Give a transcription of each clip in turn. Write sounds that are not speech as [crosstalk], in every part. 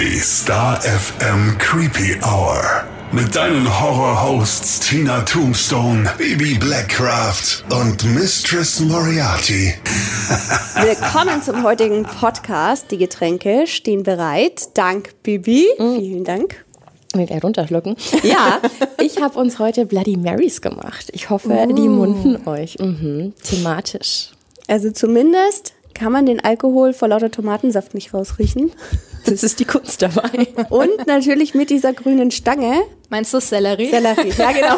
Die Star FM Creepy Hour. Mit deinen Horror-Hosts Tina Tombstone, Baby Blackcraft und Mistress Moriarty. [laughs] Willkommen zum heutigen Podcast. Die Getränke stehen bereit. Dank Bibi. Vielen Dank. Mir gleich runterschlucken. [laughs] Ja, ich habe uns heute Bloody Marys gemacht. Ich hoffe, die munden euch. Mhm. Thematisch. Also zumindest kann man den Alkohol vor lauter Tomatensaft nicht rausriechen. Das ist die Kunst dabei. [laughs] Und natürlich mit dieser grünen Stange. Meinst du Sellerie? Sellerie. Ja, genau.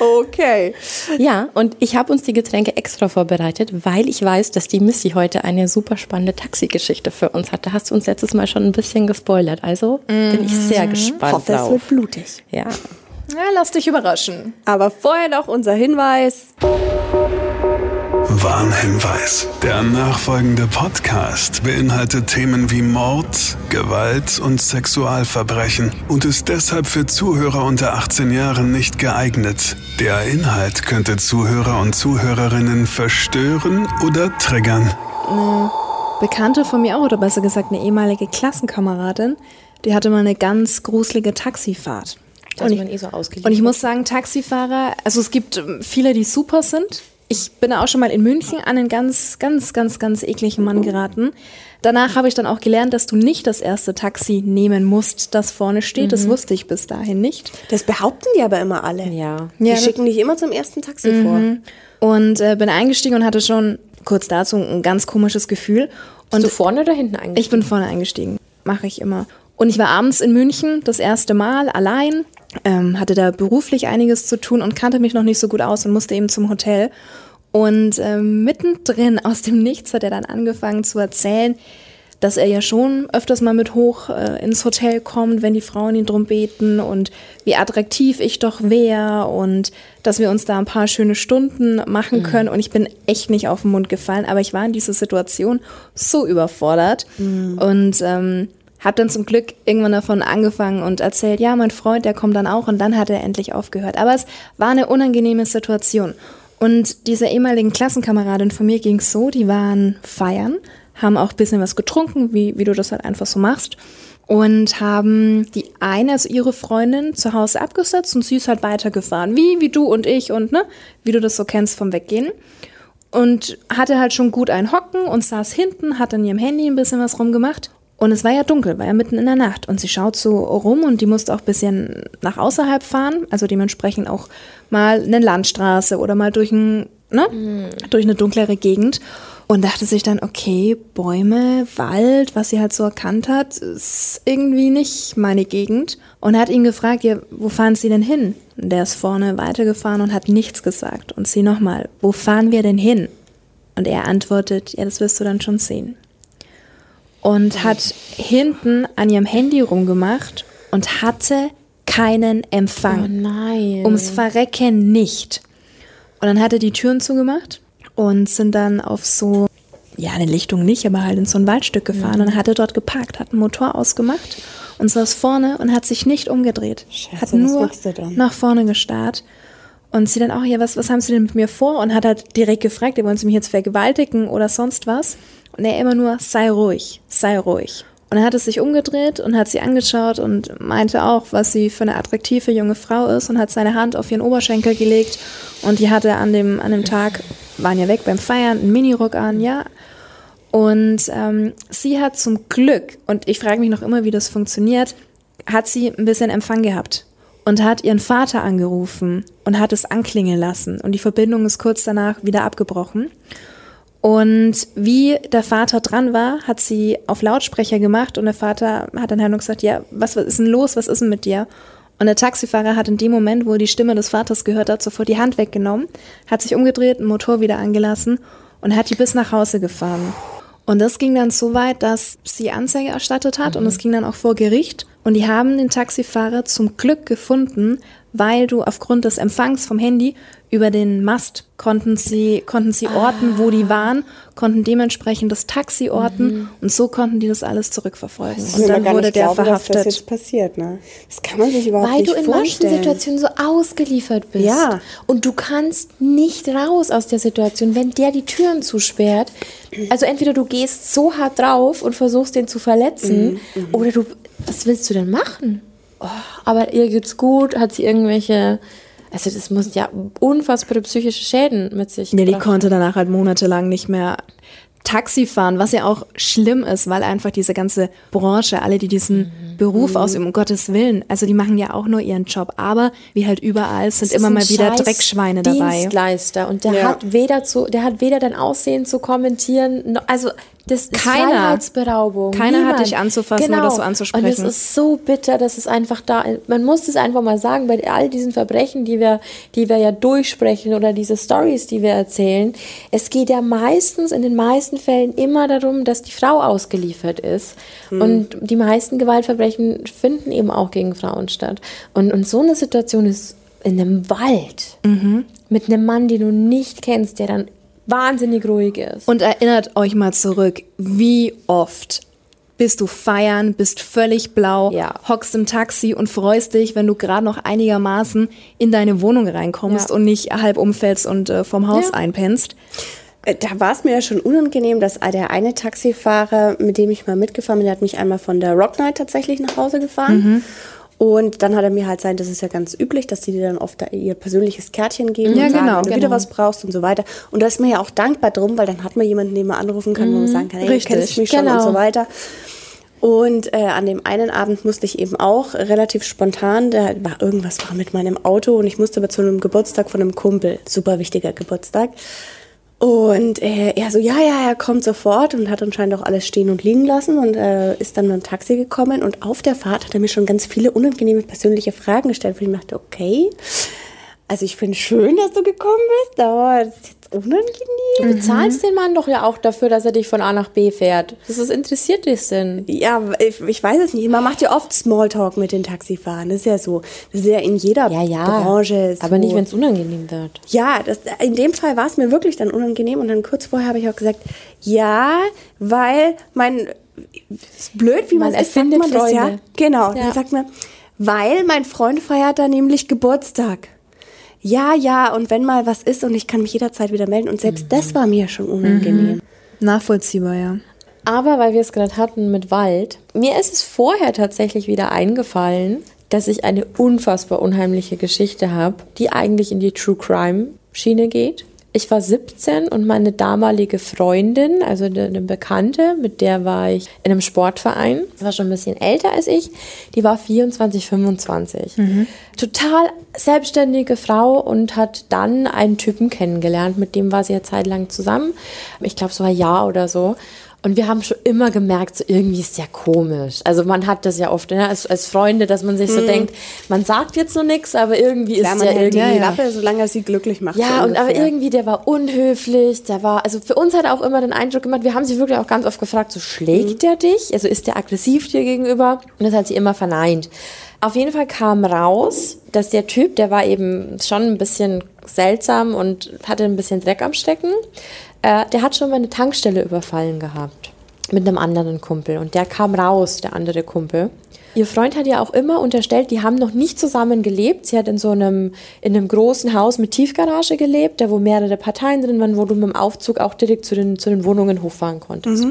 [laughs] okay. Ja, und ich habe uns die Getränke extra vorbereitet, weil ich weiß, dass die Missy heute eine super spannende Taxi-Geschichte für uns hat. Da hast du uns letztes Mal schon ein bisschen gespoilert. Also bin ich sehr gespannt Hoffe, es drauf. wird blutig. Ja. Ja, lass dich überraschen. Aber vorher noch unser Hinweis. Warnhinweis. Der nachfolgende Podcast beinhaltet Themen wie Mord, Gewalt und Sexualverbrechen und ist deshalb für Zuhörer unter 18 Jahren nicht geeignet. Der Inhalt könnte Zuhörer und Zuhörerinnen verstören oder triggern. Bekannte von mir auch, oder besser gesagt eine ehemalige Klassenkameradin, die hatte mal eine ganz gruselige Taxifahrt. Da ist man eh so. Und ich muss sagen, Taxifahrer, also es gibt ähm, viele, die super sind. Ich bin auch schon mal in München an einen ganz, ganz, ganz, ganz ekligen Mann geraten. Danach habe ich dann auch gelernt, dass du nicht das erste Taxi nehmen musst, das vorne steht. Das wusste ich bis dahin nicht. Das behaupten die aber immer alle. Ja. Die Ja, schicken dich immer zum ersten Taxi vor. Und äh, bin eingestiegen und hatte schon kurz dazu ein ganz komisches Gefühl. Und Bist du vorne oder hinten eigentlich? Ich bin vorne eingestiegen. Mache ich immer. Und ich war abends in München das erste Mal allein, ähm, hatte da beruflich einiges zu tun und kannte mich noch nicht so gut aus und musste eben zum Hotel. Und ähm, mittendrin aus dem Nichts hat er dann angefangen zu erzählen, dass er ja schon öfters mal mit hoch äh, ins Hotel kommt, wenn die Frauen ihn drum beten und wie attraktiv ich doch wäre und dass wir uns da ein paar schöne Stunden machen können. Und ich bin echt nicht auf den Mund gefallen, aber ich war in dieser Situation so überfordert und ähm, habe dann zum Glück irgendwann davon angefangen und erzählt, ja, mein Freund, der kommt dann auch und dann hat er endlich aufgehört. Aber es war eine unangenehme Situation. Und dieser ehemaligen Klassenkameradin von mir ging es so, die waren feiern, haben auch ein bisschen was getrunken, wie, wie du das halt einfach so machst. Und haben die eine, also ihre Freundin, zu Hause abgesetzt und sie ist halt weitergefahren. Wie, wie du und ich und ne, wie du das so kennst vom Weggehen. Und hatte halt schon gut ein Hocken und saß hinten, hat an ihrem Handy ein bisschen was rumgemacht. Und es war ja dunkel, war ja mitten in der Nacht. Und sie schaut so rum und die musste auch ein bisschen nach außerhalb fahren, also dementsprechend auch mal eine Landstraße oder mal durch, ein, ne, durch eine dunklere Gegend. Und dachte sich dann, okay, Bäume, Wald, was sie halt so erkannt hat, ist irgendwie nicht meine Gegend. Und hat ihn gefragt, ja, wo fahren Sie denn hin? Und der ist vorne weitergefahren und hat nichts gesagt. Und sie nochmal, wo fahren wir denn hin? Und er antwortet, ja, das wirst du dann schon sehen und hat hinten an ihrem Handy rumgemacht und hatte keinen Empfang. Oh nein. Ums Verrecken nicht. Und dann hat er die Türen zugemacht und sind dann auf so, ja, eine Lichtung nicht, aber halt in so ein Waldstück gefahren und hat er dort geparkt, hat einen Motor ausgemacht und saß vorne und hat sich nicht umgedreht. Scheiße, hat nur machst du dann? nach vorne gestarrt. Und sie dann auch, ja, was, was haben sie denn mit mir vor? Und hat halt direkt gefragt, wollen sie mich jetzt vergewaltigen oder sonst was? Und er immer nur, sei ruhig, sei ruhig. Und er hat es sich umgedreht und hat sie angeschaut und meinte auch, was sie für eine attraktive junge Frau ist und hat seine Hand auf ihren Oberschenkel gelegt. Und die hatte an dem, an dem Tag, waren ja weg beim Feiern, einen Minirock an, ja. Und ähm, sie hat zum Glück, und ich frage mich noch immer, wie das funktioniert, hat sie ein bisschen Empfang gehabt und hat ihren Vater angerufen und hat es anklingen lassen. Und die Verbindung ist kurz danach wieder abgebrochen. Und wie der Vater dran war, hat sie auf Lautsprecher gemacht und der Vater hat dann halt nur gesagt, ja, was, was ist denn los, was ist denn mit dir? Und der Taxifahrer hat in dem Moment, wo er die Stimme des Vaters gehört hat, sofort die Hand weggenommen, hat sich umgedreht, den Motor wieder angelassen und hat die bis nach Hause gefahren. Und das ging dann so weit, dass sie Anzeige erstattet hat und es ging dann auch vor Gericht. Und die haben den Taxifahrer zum Glück gefunden, weil du aufgrund des Empfangs vom Handy über den Mast konnten sie, konnten sie orten, wo die waren, konnten dementsprechend das Taxi orten und so konnten die das alles zurückverfolgen. Ich Und dann wurde der glauben, verhaftet. Dass das jetzt passiert, ne? Das kann man sich überhaupt Weil nicht du in manchen vorstellen. Situationen so ausgeliefert bist. Ja. Und du kannst nicht raus aus der Situation, wenn der die Türen zusperrt. Also entweder du gehst so hart drauf und versuchst den zu verletzen, Mhm, oder du, was willst du denn machen? Oh, aber ihr geht's gut, hat sie irgendwelche, also das muss ja unfassbare psychische Schäden mit sich Ja, die konnte danach halt monatelang nicht mehr Taxi fahren, was ja auch schlimm ist, weil einfach diese ganze Branche, alle, die diesen Beruf ausüben, um Gottes Willen, also die machen ja auch nur ihren Job, aber wie halt überall sind immer mal wieder Dreckschweine dabei. Dienstleister und der Ja. hat weder zu, der hat weder dein Aussehen zu kommentieren, noch, also das ist Keiner. Freiheitsberaubung. Keiner hat Niemand. dich anzufassen genau. oder so anzusprechen. Und es ist so bitter, dass es einfach da, man muss es einfach mal sagen, bei all diesen Verbrechen, die wir, die wir ja durchsprechen oder diese Stories, die wir erzählen, es geht ja meistens, in den meisten Fällen immer darum, dass die Frau ausgeliefert ist. Hm. Und die meisten Gewaltverbrechen finden eben auch gegen Frauen statt. Und, und so eine Situation ist in einem Wald Mhm. mit einem Mann, den du nicht kennst, der dann wahnsinnig ruhig ist. Und erinnert euch mal zurück, wie oft bist du feiern, bist völlig blau, Ja. hockst im Taxi und freust dich, wenn du gerade noch einigermaßen in deine Wohnung reinkommst Ja. und nicht halb umfällst und äh, vom Haus Ja. einpennst. Äh, Da war es mir ja schon unangenehm, dass der eine Taxifahrer, mit dem ich mal mitgefahren bin, der hat mich einmal von der Rock Night tatsächlich nach Hause gefahren. Und dann hat er mir halt sein, das ist ja ganz üblich, dass die dir dann oft da ihr persönliches Kärtchen geben Ja, und sagen, genau, wenn du genau. wieder was brauchst und so weiter. Und da ist mir ja auch dankbar drum, weil dann hat man jemanden, den man anrufen kann, wo man sagen kann, hey, Richtig, kennst mich schon genau. und so weiter. Und äh, an dem einen Abend musste ich eben auch relativ spontan, da war irgendwas war mit meinem Auto und ich musste aber zu einem Geburtstag von einem Kumpel, super wichtiger Geburtstag. Und äh, er so, ja, ja, er kommt sofort und hat anscheinend auch alles stehen und liegen lassen und äh, ist dann mit dem Taxi gekommen. Und auf der Fahrt hat er mir schon ganz viele unangenehme persönliche Fragen gestellt, wo ich dachte, okay, also ich finde schön, dass du gekommen bist, aber das ist unangenehm. Du bezahlst den Mann doch ja auch dafür, dass er dich von A nach B fährt. Das ist interessiert dich denn? Ja, ich, ich weiß es nicht. Man macht ja oft Smalltalk mit den Taxifahrern. Das ist ja so. Das ist ja in jeder Ja, ja. Branche so. Aber nicht, wenn es unangenehm wird. Ja, das, in dem Fall war es mir wirklich dann unangenehm. Und dann kurz vorher habe ich auch gesagt, ja, weil mein, ist blöd, wie man, Man es sagt man das ja. Freunde. Genau. Ja. Dann sagt man, weil mein Freund feiert da nämlich Geburtstag. Ja, ja, und wenn mal was ist und ich kann mich jederzeit wieder melden. Und selbst das war mir schon unangenehm. Nachvollziehbar, ja. Aber weil wir es gerade hatten mit Wald, mir ist es vorher tatsächlich wieder eingefallen, dass ich eine unfassbar unheimliche Geschichte habe, die eigentlich in die True Crime Schiene geht. Ich war 17 und meine damalige Freundin, also eine Bekannte, mit der war ich in einem Sportverein, war schon ein bisschen älter als ich, die war 24, 25. Total selbstständige Frau und hat dann einen Typen kennengelernt, mit dem war sie ja zeitlang zusammen. Ich glaube, so ein Jahr oder so. Und wir haben schon immer gemerkt, so irgendwie ist ja komisch. Also man hat das ja oft ne, als, als Freunde, dass man sich so denkt, man sagt jetzt so nichts, aber irgendwie Klar, ist ja irgendwie die Klappe, solange er sie glücklich macht. ja, so und aber irgendwie, der war unhöflich, der war, also für uns hat er auch immer den Eindruck gemacht, wir haben sie wirklich auch ganz oft gefragt, so schlägt der dich? Also ist der aggressiv dir gegenüber? Und das hat sie immer verneint. Auf jeden Fall kam raus, dass der Typ, der war eben schon ein bisschen seltsam und hatte ein bisschen Dreck am Stecken, äh, der hat schon mal eine Tankstelle überfallen gehabt mit einem anderen Kumpel und der kam raus, der andere Kumpel. Ihr Freund hat ja auch immer unterstellt, die haben noch nicht zusammen gelebt. Sie hat in so einem, in einem großen Haus mit Tiefgarage gelebt, da wo mehrere Parteien drin waren, wo du mit dem Aufzug auch direkt zu den, zu den Wohnungen hochfahren konntest.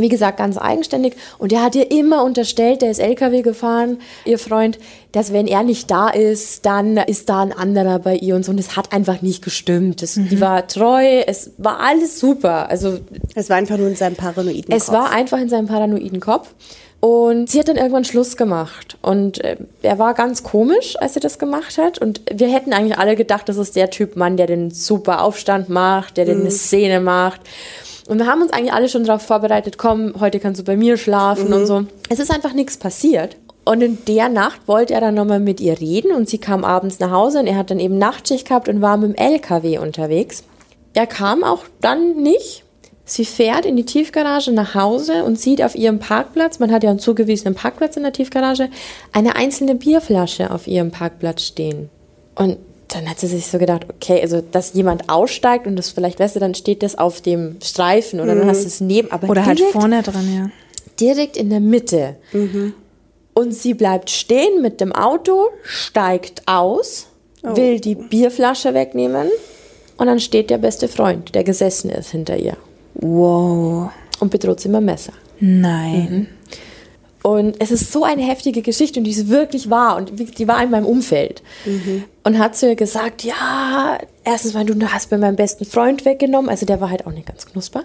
Wie gesagt, ganz eigenständig. Und er hat ihr immer unterstellt, der ist LKW gefahren, ihr Freund, dass wenn er nicht da ist, dann ist da ein anderer bei ihr und so. Und es hat einfach nicht gestimmt. Das, Die war treu, es war alles super. Also Es war einfach nur in seinem paranoiden es Kopf. war einfach in seinem paranoiden Kopf. Und sie hat dann irgendwann Schluss gemacht. Und äh, er war ganz komisch, als sie das gemacht hat. Und wir hätten eigentlich alle gedacht, das ist der Typ Mann, der den super Aufstand macht, der den eine Szene macht. Und wir haben uns eigentlich alle schon darauf vorbereitet, komm, heute kannst du bei mir schlafen und so. Es ist einfach nichts passiert. Und in der Nacht wollte er dann nochmal mit ihr reden und sie kam abends nach Hause und er hat dann eben Nachtschicht gehabt und war mit dem LKW unterwegs. Er kam auch dann nicht. Sie fährt in die Tiefgarage nach Hause und sieht auf ihrem Parkplatz, man hat ja einen zugewiesenen Parkplatz in der Tiefgarage, eine einzelne Bierflasche auf ihrem Parkplatz stehen. Und dann hat sie sich so gedacht, okay, also dass jemand aussteigt und das vielleicht, weißt du, dann steht das auf dem Streifen oder dann hast du es neben, aber Oder halt direkt, vorne dran, ja. direkt in der Mitte. Und sie bleibt stehen mit dem Auto, steigt aus, will die Bierflasche wegnehmen und dann steht der beste Freund, der gesessen ist hinter ihr Wow. und bedroht sie mit dem Messer. Nein. Und es ist so eine heftige Geschichte und die ist wirklich wahr und die war in meinem Umfeld. Und hat zu ihr gesagt, ja, erstens mal, du hast mir meinen besten Freund weggenommen, also der war halt auch nicht ganz knusper.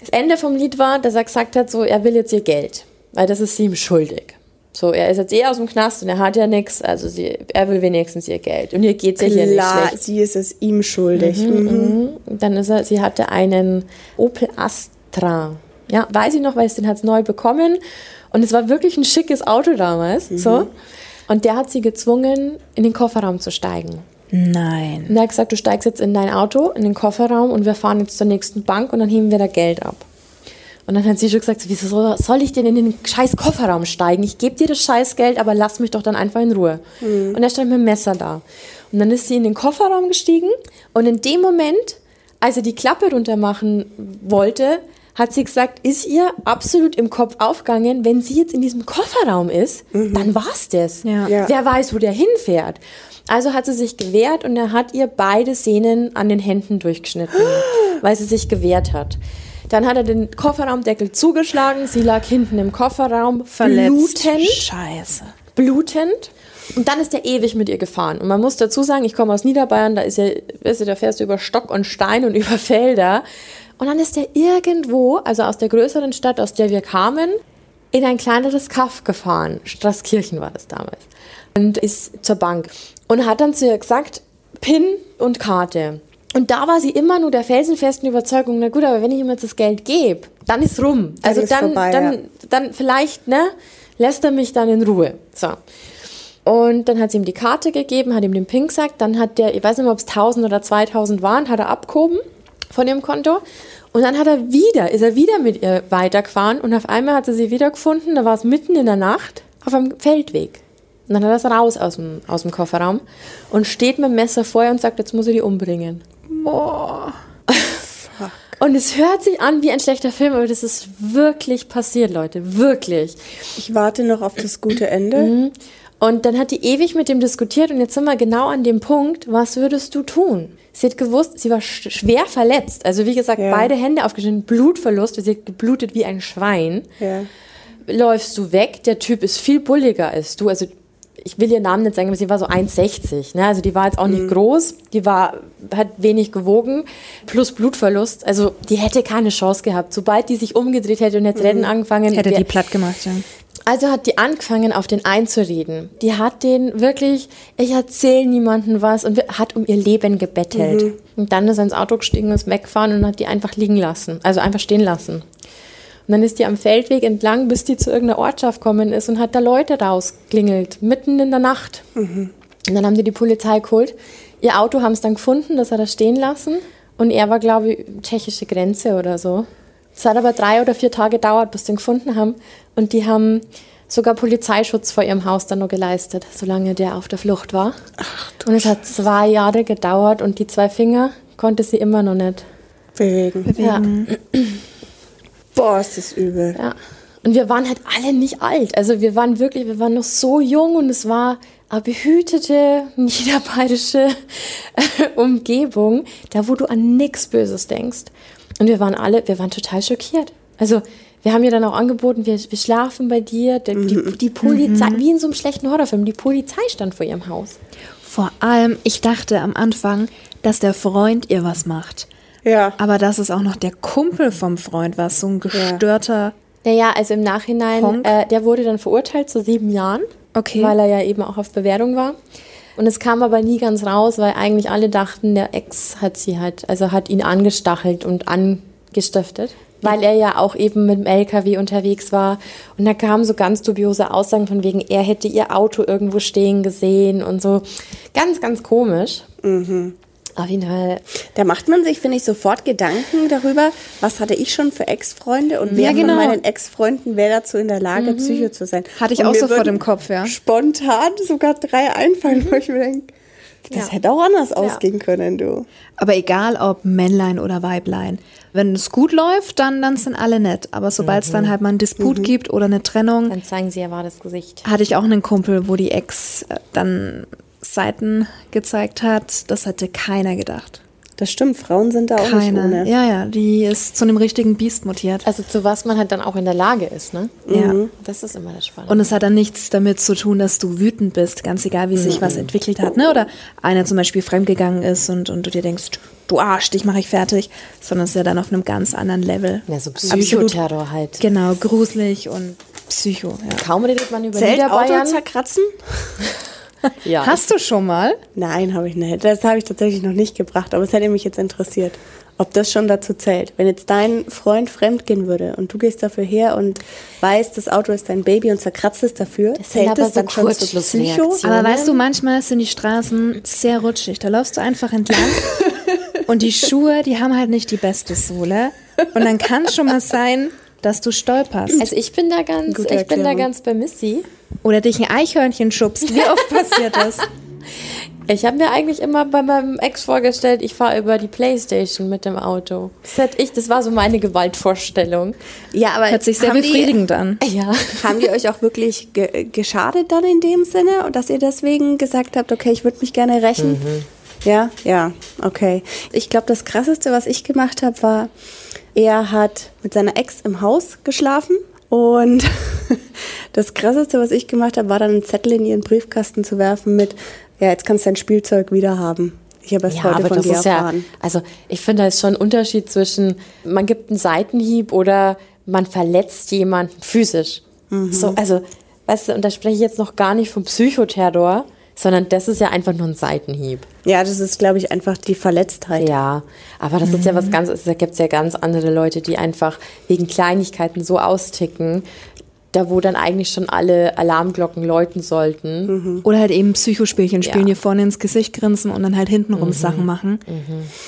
Das Ende vom Lied war, dass er gesagt hat, so, er will jetzt ihr Geld, weil das ist sie ihm schuldig. So, er ist jetzt eh aus dem Knast und er hat ja nichts, also sie, er will wenigstens ihr Geld. Und ihr geht's ja hier nicht schlecht. sie ist es ihm schuldig. Mhm. Und Dann ist er, sie hatte einen Opel Astra. Ja, weiß ich noch, weil es den hat's neu bekommen. Und es war wirklich ein schickes Auto damals. So. Und der hat sie gezwungen, in den Kofferraum zu steigen. Nein. Und er hat gesagt, du steigst jetzt in dein Auto, in den Kofferraum und wir fahren jetzt zur nächsten Bank und dann heben wir da Geld ab. Und dann hat sie schon gesagt, so, wieso soll- ich denn in den scheiß Kofferraum steigen? Ich gebe dir das scheiß Geld, aber lass mich doch dann einfach in Ruhe. Und er stand mit dem Messer da. Und dann ist sie in den Kofferraum gestiegen und in dem Moment, als er die Klappe runter machen wollte, hat sie gesagt, ist ihr absolut im Kopf aufgegangen, wenn sie jetzt in diesem Kofferraum ist, dann war's das. Ja. Ja. Wer weiß, wo der hinfährt. Also hat sie sich gewehrt und er hat ihr beide Sehnen an den Händen durchgeschnitten, [gasps] weil sie sich gewehrt hat. Dann hat er den Kofferraumdeckel zugeschlagen, sie lag hinten im Kofferraum, Verletzt. blutend, Scheiße. blutend. Und dann ist er ewig mit ihr gefahren. Und man muss dazu sagen, ich komme aus Niederbayern, da ist ja, weißt du, da fährst du über Stock und Stein und [laughs] über Felder. Und dann ist er irgendwo, also aus der größeren Stadt, aus der wir kamen, in ein kleineres Kaff gefahren. Straßkirchen war das damals. Und ist zur Bank. Und hat dann zu ihr gesagt, PIN und Karte. Und da war sie immer nur der felsenfesten Überzeugung, na gut, aber wenn ich ihm jetzt das Geld gebe, dann ist rum. Dann also ist dann, vorbei, dann, ja. dann vielleicht, ne, lässt er mich dann in Ruhe. So. Und dann hat sie ihm die Karte gegeben, hat ihm den PIN gesagt, dann hat der, ich weiß nicht mehr, ob es 1000 oder 2000 waren, hat er abgehoben von ihrem Konto. Und dann hat er wieder, ist er wieder mit ihr weitergefahren und auf einmal hat sie sie wiedergefunden, da war es mitten in der Nacht auf einem Feldweg. Und dann hat er es raus aus dem, aus dem Kofferraum und steht mit dem Messer vor ihr und sagt, jetzt muss ich die umbringen. [laughs] Und es hört sich an wie ein schlechter Film, aber das ist wirklich passiert, Leute. Wirklich. Ich warte noch auf das gute Ende. Mhm. Und dann hat die ewig mit dem diskutiert und jetzt sind wir genau an dem Punkt, was würdest du tun? Sie hat gewusst, sie war sch schwer verletzt. Also wie gesagt, Ja. beide Hände aufgeschnitten, Blutverlust, sie hat geblutet wie ein Schwein. Ja. Läufst du weg, der Typ ist viel bulliger als du. Also ich will ihren Namen nicht sagen, aber sie war so 1,60. Ne? Also die war jetzt auch nicht groß, die war, hat wenig gewogen, plus Blutverlust. Also die hätte keine Chance gehabt. Sobald die sich umgedreht hätte und jetzt Rennen angefangen Hätte wär- die platt gemacht, ja. also hat die angefangen, auf den einzureden. Die hat den wirklich, ich erzähle niemandem was und hat um ihr Leben gebettelt. Und dann ist er ins Auto gestiegen, ist weggefahren und hat die einfach liegen lassen, also einfach stehen lassen. Und dann ist die am Feldweg entlang, bis die zu irgendeiner Ortschaft gekommen ist und hat da Leute rausklingelt, mitten in der Nacht. Und dann haben die die Polizei geholt. Ihr Auto haben es dann gefunden, das hat er stehen lassen. Und er war, glaube ich, tschechische Grenze oder so. Es hat aber drei oder vier Tage gedauert, bis sie ihn gefunden haben. Und die haben sogar Polizeischutz vor ihrem Haus dann noch geleistet, solange der auf der Flucht war. und es hat zwei Jahre gedauert und die zwei Finger konnte sie immer noch nicht. Bewegen. Ja. [clears throat] Boah, ist das übel. Ja. Und wir waren halt alle nicht alt. Also wir waren wirklich, wir waren noch so jung und es war eine behütete [laughs] niederbayerische Umgebung, da wo du an nichts Böses denkst. Und wir waren alle, wir waren total schockiert. Also wir haben ihr dann auch angeboten, wir, wir schlafen bei dir. Die, die, die Polizei, wie in so einem schlechten Horrorfilm, die Polizei stand vor ihrem Haus. Vor allem, ich dachte am Anfang, dass der Freund ihr was macht. Ja. Aber dass es auch noch der Kumpel vom Freund war, so ein gestörter. Naja, also im Nachhinein, äh, der wurde dann verurteilt zu sieben Jahren, Okay. weil er ja eben auch auf Bewährung war. Und es kam aber nie ganz raus, weil eigentlich alle dachten, der Ex hat sie halt, also hat ihn angestachelt und angestiftet, weil er ja auch eben mit dem LKW unterwegs war. Und da kamen so ganz dubiose Aussagen von wegen, er hätte ihr Auto irgendwo stehen gesehen und so. Ganz, ganz komisch. Auf jeden Fall. Da macht man sich, finde ich, sofort Gedanken darüber, was hatte ich schon für Ex-Freunde und wer Ja, genau. von meinen Ex-Freunden wäre dazu in der Lage, Psycho zu sein. Hatte ich Und auch sofort im Kopf, ja. Spontan sogar drei einfallen, wo ich mir denke, das hätte auch anders ausgehen können, du. Aber egal ob Männlein oder Weiblein. Wenn es gut läuft, dann, dann sind alle nett. Aber sobald es dann halt mal einen Disput gibt oder eine Trennung, Dann zeigen sie ihr wahres Gesicht. hatte ich auch einen Kumpel, wo die Ex äh, dann Seiten gezeigt hat. Das hätte keiner gedacht. Das stimmt, Frauen sind da auch nicht Keiner. ohne. Ja, ja, die ist zu einem richtigen Biest mutiert. Also zu was man halt dann auch in der Lage ist, ne? Ja. Das ist immer das Spannende. Und es hat dann nichts damit zu tun, dass du wütend bist, ganz egal, wie sich was entwickelt hat. Ne? Oder einer zum Beispiel fremdgegangen ist und, und du dir denkst, du Arsch, dich mache ich fertig. Sondern es ist ja dann auf einem ganz anderen Level. ja, so Psychoterror halt. Genau, gruselig und Psycho. Ja. Kaum redet man über Zählt Auto Niederbayern. zerkratzen? [laughs] [laughs] Ja. Hast du schon mal? Nein, habe ich nicht. Das habe ich tatsächlich noch nicht gebracht, aber es hätte mich jetzt interessiert, ob das schon dazu zählt. Wenn jetzt dein Freund fremdgehen würde und du gehst dafür her und weißt, das Auto ist dein Baby und zerkratzt es dafür, Das zählt aber das so dann schon zu Psycho? Aber weißt du, manchmal sind die Straßen sehr rutschig. Da läufst du einfach entlang und die Schuhe, die haben halt nicht die beste Sohle. Und dann kann es schon mal sein, dass du stolperst. Also ich bin da ganz, Gute ich bin da Erklärung. ganz bei Missy. Oder dich ein Eichhörnchen schubst. Wie oft passiert [laughs] das? Ich habe mir eigentlich immer bei meinem Ex vorgestellt, ich fahre über die Playstation mit dem Auto. Das hätte ich, das war so meine Gewaltvorstellung. Ja, aber Hört sich sehr haben die, befriedigend an. [laughs] Ja. haben die euch auch wirklich ge geschadet dann in dem Sinne, dass ihr deswegen gesagt habt, okay, ich würde mich gerne rächen? Ja, ja, okay. Ich glaube, das Krasseste, was ich gemacht habe, war, er hat mit seiner Ex im Haus geschlafen und [laughs] das Krasseste, was ich gemacht habe, war dann einen Zettel in ihren Briefkasten zu werfen mit, ja, jetzt kannst du dein Spielzeug wieder haben. Ich habe es Ja, heute aber von das dir ist ja, erfahren. also ich finde, da ist schon ein Unterschied zwischen, man gibt einen Seitenhieb oder man verletzt jemanden physisch. So, also, weißt du, und da spreche ich jetzt noch gar nicht vom Psychoterror, sondern das ist ja einfach nur ein Seitenhieb. Ja, das ist, glaube ich, einfach die Verletztheit. Ja, aber das ist ja was ganz, da gibt es ja ganz andere Leute, die einfach wegen Kleinigkeiten so austicken, da wo dann eigentlich schon alle Alarmglocken läuten sollten. Oder halt eben Psychospielchen spielen, Ja. dir vorne ins Gesicht grinsen und dann halt hintenrum Sachen machen.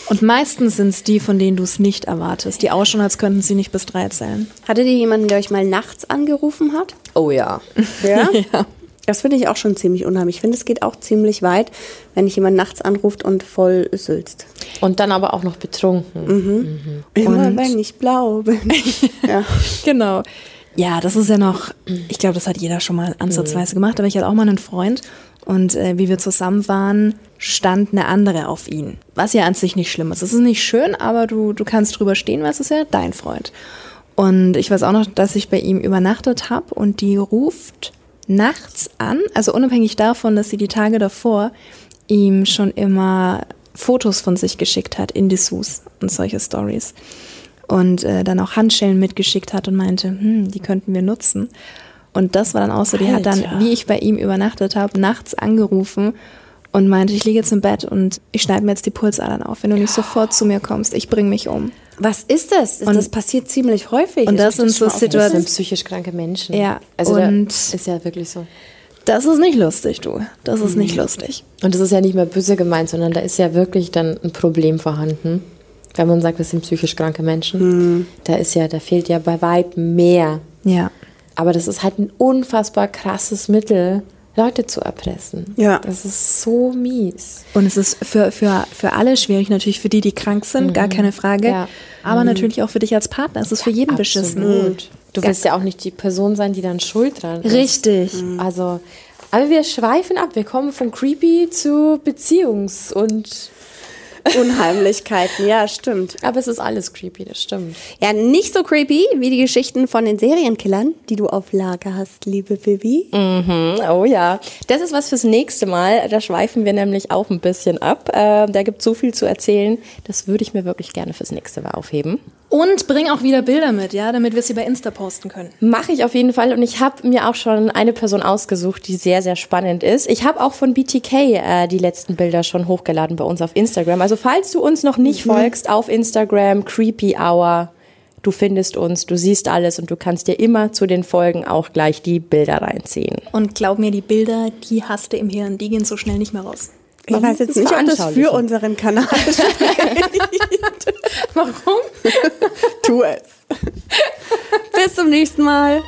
Und meistens sind es die, von denen du es nicht erwartest, die ausschauen, als könnten sie nicht bis drei zählen. Hattet ihr jemanden, der euch mal nachts angerufen hat? Oh ja. Ja? [laughs] Das finde ich auch schon ziemlich unheimlich. Ich finde, es geht auch ziemlich weit, wenn dich jemand nachts anruft und voll sülzt. Und dann aber auch noch betrunken. Immer wenn ich blau bin. [laughs] ja. Genau. Ja, das ist ja noch, ich glaube, das hat jeder schon mal ansatzweise gemacht, aber ich hatte auch mal einen Freund und äh, wie wir zusammen waren, stand eine andere auf ihn. Was ja an sich nicht schlimm ist. Es ist nicht schön, aber du, du kannst drüber stehen, weil es ist ja dein Freund. Und ich weiß auch noch, dass ich bei ihm übernachtet habe und die ruft nachts an, also unabhängig davon, dass sie die Tage davor ihm schon immer Fotos von sich geschickt hat in Dessous und solche Stories und äh, dann auch Handschellen mitgeschickt hat und meinte, hm, die könnten wir nutzen. Und das war dann auch so, die hat dann, Alter. wie ich bei ihm übernachtet habe, nachts angerufen und meinte, ich liege jetzt im Bett und ich schneide mir jetzt die Pulsadern auf. Wenn du nicht sofort zu mir kommst, ich bringe mich um. Was ist das? Und- das passiert ziemlich häufig. und das euch sind so mal Das Situationen- sind psychisch kranke Menschen. Ja, Also und- ist ja wirklich so. Das ist nicht lustig, du. Das ist nicht lustig. Und das ist ja nicht mehr böse gemeint, sondern da ist ja wirklich dann ein Problem vorhanden. Wenn man sagt, das sind psychisch kranke Menschen, da ist ja, da fehlt ja bei weitem mehr. Ja. Aber das ist halt ein unfassbar krasses Mittel, Leute zu erpressen. Ja. Das ist so mies. Und es ist für, für, für alle schwierig, natürlich für die, die krank sind, gar keine Frage. Ja. Aber natürlich auch für dich als Partner. Es ist für jeden beschissen. Absolut. Du willst ja auch nicht die Person sein, die dann schuld dran ist. Richtig. Also, aber wir schweifen ab. Wir kommen von creepy zu Beziehungs- und. Unheimlichkeiten, ja, stimmt. Aber es ist alles creepy, das stimmt. Ja, nicht so creepy wie die Geschichten von den Serienkillern, die du auf Lager hast, liebe Bibi. Oh ja, das ist was fürs nächste Mal. Da schweifen wir nämlich auch ein bisschen ab. Äh, da gibt es so viel zu erzählen. Das würde ich mir wirklich gerne fürs nächste Mal aufheben. Und bring auch wieder Bilder mit, ja, damit wir sie bei Insta posten können. Mache ich auf jeden Fall und ich habe mir auch schon eine Person ausgesucht, die sehr, sehr spannend ist. Ich habe auch von BTK äh, die letzten Bilder schon hochgeladen bei uns auf Instagram. Also falls du uns noch nicht folgst auf Instagram, Creepy Hour, du findest uns, du siehst alles und du kannst dir immer zu den Folgen auch gleich die Bilder reinziehen. Und glaub mir, die Bilder, die hast du im Hirn, die gehen so schnell nicht mehr raus. Ich weiß jetzt nicht, ob das für unseren Kanal [laughs] spricht. Warum? tu es. Bis zum nächsten Mal.